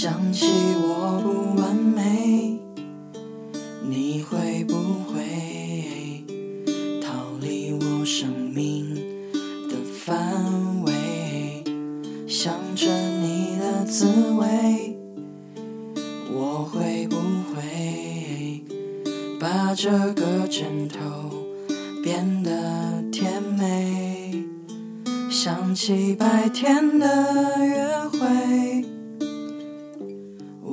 想起我不完美，你会不会逃离我生命的范围？想着你的滋味，我会不会把这个枕头变得甜美？想起白天的约会，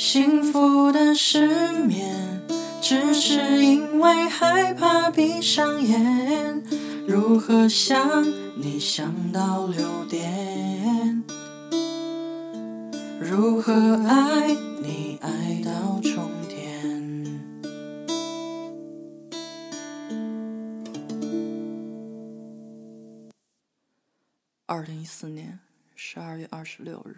幸福的失眠，只是因为害怕闭上眼。如何想你想到六点？如何爱你爱到终点？二零一四年十二月二十六日，